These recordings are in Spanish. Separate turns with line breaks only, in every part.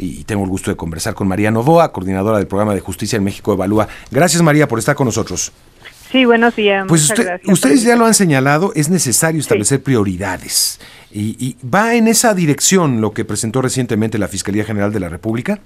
y tengo el gusto de conversar con María Novoa, coordinadora del programa de Justicia en México Evalúa. Gracias María por estar con nosotros.
Sí, buenos días.
Pues ustedes ya lo han señalado, es necesario establecer prioridades. Y, va en esa dirección lo que presentó recientemente la Fiscalía General de la República?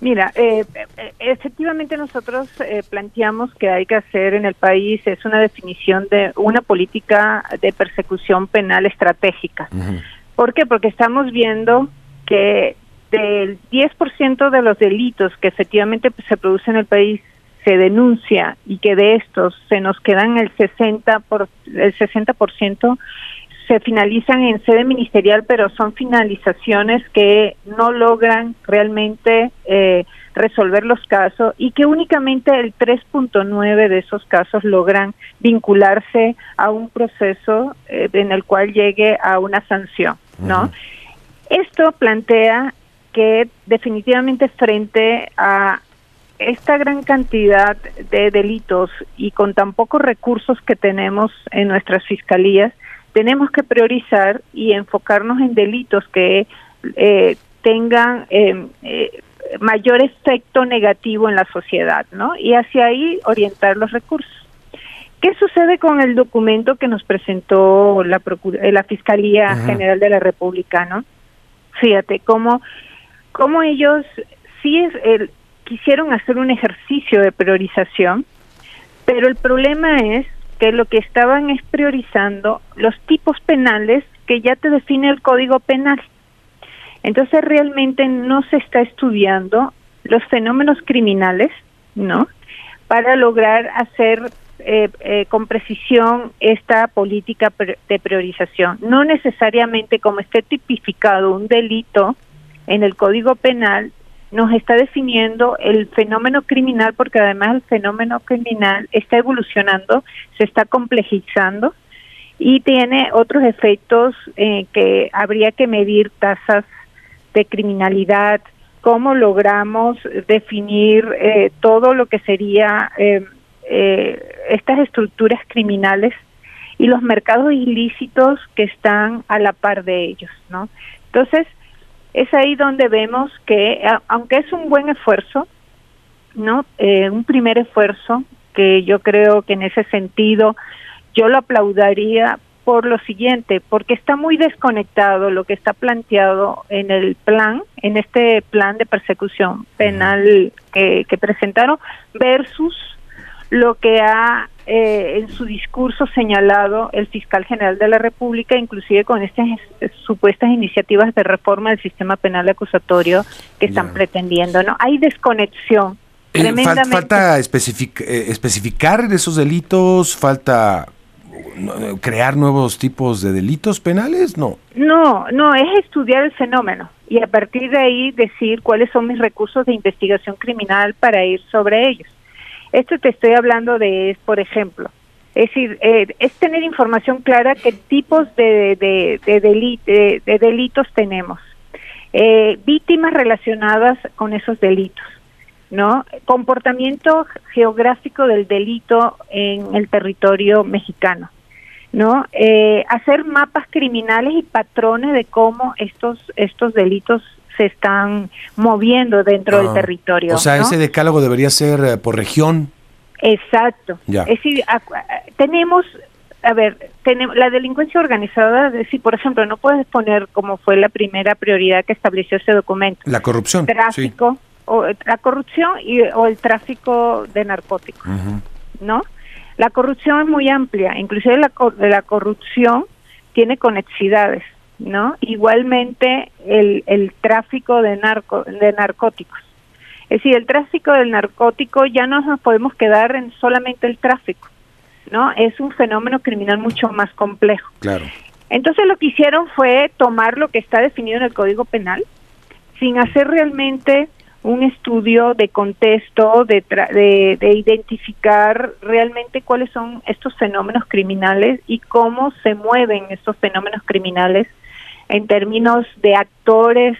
Mira, eh, eh, efectivamente nosotros eh, planteamos que hay que hacer en el país es una definición de una política de persecución penal estratégica. ¿Por qué? Porque estamos viendo que del 10% de los delitos que efectivamente se producen en el país se denuncia y que de estos se nos quedan el 60 por el 60% se finalizan en sede ministerial, pero son finalizaciones que no logran realmente eh, resolver los casos y que únicamente el 3.9 de esos casos logran vincularse a un proceso eh, en el cual llegue a una sanción, ¿no? Esto plantea que definitivamente frente a esta gran cantidad de delitos y con tan pocos recursos que tenemos en nuestras fiscalías, tenemos que priorizar y enfocarnos en delitos que eh, tengan em, eh, mayor efecto negativo en la sociedad, ¿no? Y hacia ahí orientar los recursos. ¿Qué sucede con el documento que nos presentó la, eh, la Fiscalía General de la República, no? Fíjate cómo, cómo ellos sí es, el, quisieron hacer un ejercicio de priorización, pero el problema es que lo que estaban es priorizando los tipos penales que ya te define el Código Penal. Entonces realmente no se está estudiando los fenómenos criminales, ¿no? Para lograr hacer eh, eh, con precisión esta política de priorización. No necesariamente como esté tipificado un delito en el Código Penal, nos está definiendo el fenómeno criminal porque además el fenómeno criminal está evolucionando, se está complejizando y tiene otros efectos eh, que habría que medir tasas de criminalidad, cómo logramos definir eh, todo lo que sería eh, estas estructuras criminales y los mercados ilícitos que están a la par de ellos, ¿no? Entonces, es ahí donde vemos que, aunque es un buen esfuerzo, no, eh, un primer esfuerzo que yo creo que en ese sentido yo lo aplaudiría por lo siguiente, porque está muy desconectado lo que está planteado en el plan, en este plan de persecución penal que, que presentaron, versus lo que ha eh, en su discurso señalado el fiscal general de la República, inclusive con estas supuestas iniciativas de reforma del sistema penal acusatorio que están pretendiendo. ¿no? Hay desconexión.
Eh, falta especific eh, especificar esos delitos, falta crear nuevos tipos de delitos penales, no.
No, no, es estudiar el fenómeno y a partir de ahí decir cuáles son mis recursos de investigación criminal para ir sobre ellos. Esto te estoy hablando de, por ejemplo, es decir, eh, es tener información clara qué tipos de, de, de, de delitos tenemos, eh, víctimas relacionadas con esos delitos, ¿no? Comportamiento geográfico del delito en el territorio mexicano, ¿no? Eh, hacer mapas criminales y patrones de cómo estos estos delitos se están moviendo dentro del ah, territorio.
O sea, ese decálogo debería ser eh, por región.
Exacto. Es decir, tenemos, a ver, tenemos la delincuencia organizada, es decir, por ejemplo, no puedes poner como fue la primera prioridad que estableció ese documento.
La corrupción.
Tráfico, o la corrupción y, o el tráfico de narcóticos, ¿no? La corrupción es muy amplia, inclusive la, la corrupción tiene conexidades. ¿No? Igualmente el, el tráfico de, narco, de narcóticos. Es decir, el tráfico del narcótico ya no nos podemos quedar en solamente el tráfico, ¿no? Es un fenómeno criminal mucho más complejo.
Claro.
Entonces lo que hicieron fue tomar lo que está definido en el Código Penal sin hacer realmente un estudio de contexto, de, de, de, identificar realmente cuáles son estos fenómenos criminales y cómo se mueven estos fenómenos criminales en términos de actores,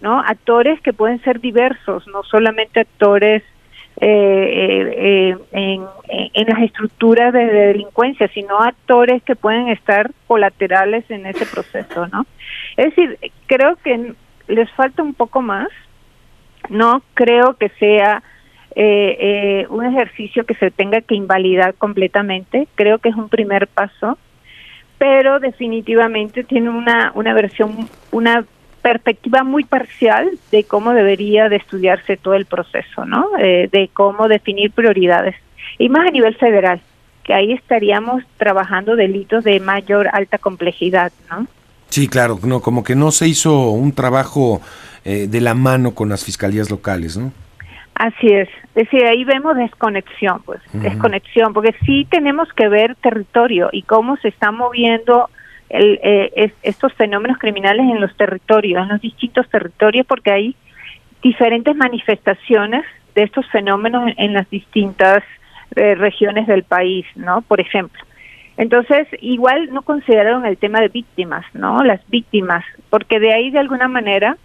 ¿no? Actores que pueden ser diversos, no solamente actores eh, eh, en, en, las estructuras de, delincuencia, sino actores que pueden estar colaterales en ese proceso, ¿no? Es decir, creo que les falta un poco más. No creo que sea eh, eh, un ejercicio que se tenga que invalidar completamente. Creo que es un primer paso, pero definitivamente tiene una, una versión, una perspectiva muy parcial de cómo debería de estudiarse todo el proceso, ¿no? Eh, de cómo definir prioridades y más a nivel federal, que ahí estaríamos trabajando delitos de mayor alta complejidad, ¿no?
Sí, claro, no, como que no se hizo un trabajo eh, de la mano con las fiscalías locales, ¿no?
Así es, es decir, ahí vemos desconexión, pues, desconexión, porque sí tenemos que ver territorio y cómo se está moviendo el, eh, estos fenómenos criminales en los territorios, en los distintos territorios, porque hay diferentes manifestaciones de estos fenómenos en, las distintas eh, regiones del país, ¿no? Por ejemplo. Entonces, igual no consideraron el tema de víctimas, ¿no? Las víctimas, porque de ahí de alguna manera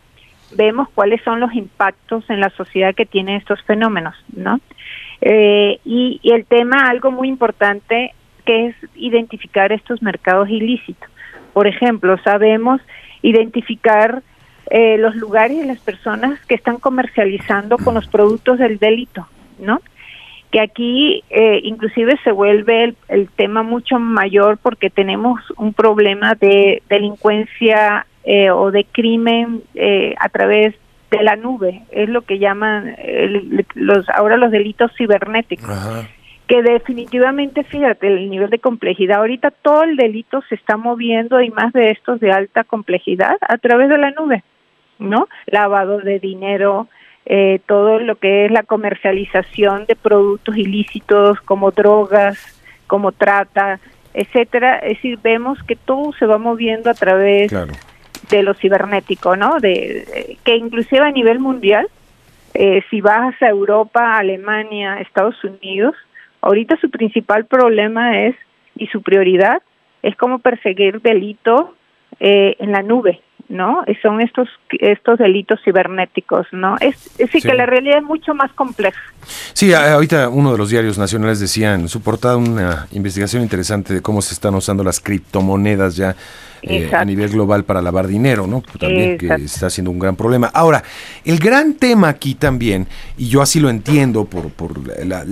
vemos cuáles son los impactos en la sociedad que tienen estos fenómenos, ¿no? Eh, y, y, el tema, algo muy importante, que es identificar estos mercados ilícitos. Por ejemplo, sabemos identificar eh, los lugares y las personas que están comercializando con los productos del delito, ¿no? Que aquí eh, inclusive se vuelve el, tema mucho mayor porque tenemos un problema de delincuencia eh, o de crimen a través de la nube, es lo que llaman los ahora los delitos cibernéticos. Que definitivamente, fíjate, el nivel de complejidad, ahorita todo el delito se está moviendo y más de estos de alta complejidad a través de la nube, ¿no? Lavado de dinero, eh, todo lo que es la comercialización de productos ilícitos como drogas, como trata, etcétera. Es decir, vemos que todo se va moviendo a través de lo cibernético, ¿no? De, que inclusive a nivel mundial, eh, si vas a Europa, Alemania, Estados Unidos, Ahorita su principal problema es, y su prioridad, es cómo perseguir delitos eh, en la nube, ¿no? Son estos estos delitos cibernéticos, ¿no? Es, decir, que la realidad es mucho más compleja.
Sí, ahorita uno de los diarios nacionales decía en su portada una investigación interesante de cómo se están usando las criptomonedas ya eh, a nivel global para lavar dinero, ¿no? También que está siendo un gran problema. Ahora, el gran tema aquí también, y yo así lo entiendo por, por la,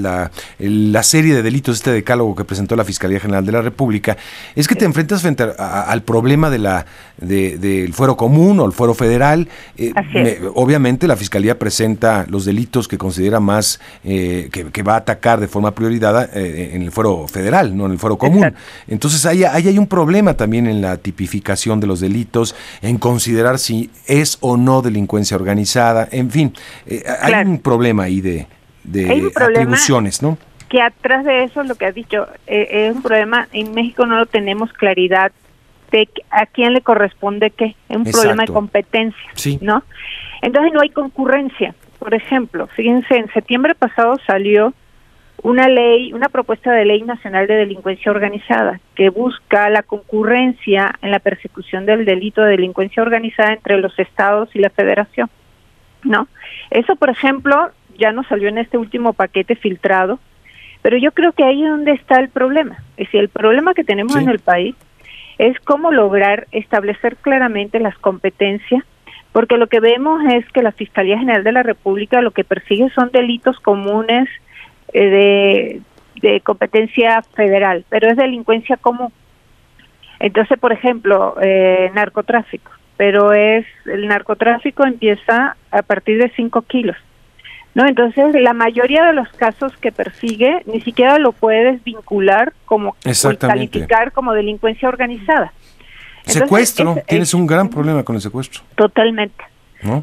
la, serie de delitos, este decálogo que presentó la Fiscalía General de la República, es que te enfrentas frente al problema de la del fuero común o el fuero federal. Eh, obviamente la Fiscalía presenta los delitos que considera más, eh, que, va a atacar de forma prioridad en el fuero federal, no en el fuero común. Entonces ahí, ahí hay un problema también en la tipificación tipificación de los delitos, en considerar si es o no delincuencia organizada, en fin, eh, hay un problema ahí de, de atribuciones, ¿no?
Que atrás de eso, lo que has dicho, eh, es un problema, en México no lo tenemos claridad de a quién le corresponde qué, es un problema de competencia, ¿no? Entonces no hay concurrencia. Por ejemplo, fíjense, en septiembre pasado salió una ley, una propuesta de ley nacional de delincuencia organizada que busca la concurrencia en la persecución del delito de delincuencia organizada entre los estados y la federación. ¿No? Eso, por ejemplo, ya no salió en este último paquete filtrado, pero yo creo que ahí es donde está el problema. Es decir, el problema que tenemos en el país es cómo lograr establecer claramente las competencias, porque lo que vemos es que la Fiscalía General de la República lo que persigue son delitos comunes eh, de, competencia federal, pero es delincuencia común. Entonces, por ejemplo, eh, narcotráfico, pero es el narcotráfico empieza a partir de 5 kilos. ¿no? Entonces, la mayoría de los casos que persigue ni siquiera lo puedes vincular como calificar como delincuencia organizada.
secuestro, tienes un gran problema con el secuestro.
Totalmente.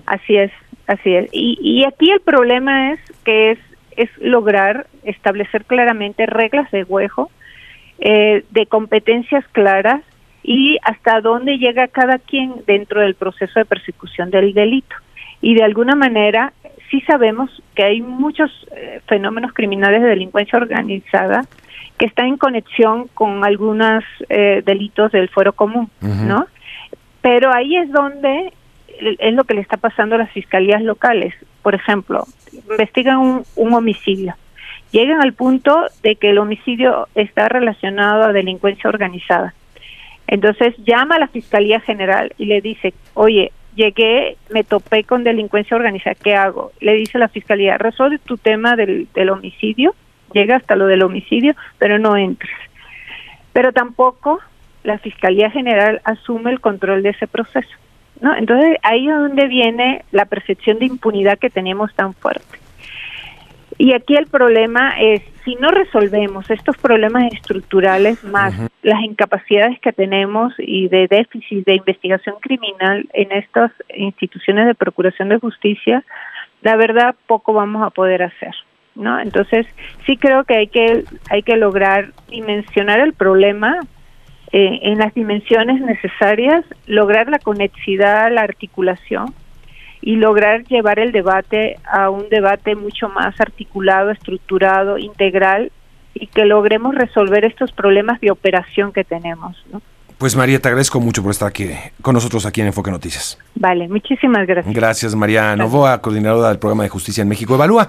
Así es, así es. Y, y aquí el problema es que es es lograr establecer claramente reglas de juego, eh, de competencias claras y hasta dónde llega cada quien dentro del proceso de persecución del delito. Y de alguna manera sí sabemos que hay muchos eh, fenómenos criminales de delincuencia organizada que están en conexión con algunos eh, delitos del fuero común, ¿no? Pero ahí es donde es lo que le está pasando a las fiscalías locales. Por ejemplo, investigan un, homicidio. Llegan al punto de que el homicidio está relacionado a delincuencia organizada. Entonces llama a la Fiscalía General y le dice, oye, llegué, me topé con delincuencia organizada, ¿qué hago? Le dice la fiscalía, resuelve tu tema del, del homicidio, llega hasta lo del homicidio, pero no entres. Pero tampoco la Fiscalía General asume el control de ese proceso. ¿No? Entonces ahí es donde viene la percepción de impunidad que tenemos tan fuerte. Y aquí el problema es, si no resolvemos estos problemas estructurales más las incapacidades que tenemos y de déficit de investigación criminal en estas instituciones de procuración de justicia, la verdad poco vamos a poder hacer. ¿no? Entonces, sí creo que hay que hay que lograr dimensionar el problema eh, en las dimensiones necesarias, lograr la conexidad, la articulación y lograr llevar el debate a un debate mucho más articulado, estructurado, integral y que logremos resolver estos problemas de operación que tenemos.
Pues María, te agradezco mucho por estar aquí con nosotros aquí en Enfoque Noticias.
Vale, muchísimas gracias.
Gracias María Novoa, coordinadora del programa de justicia en México. Evalúa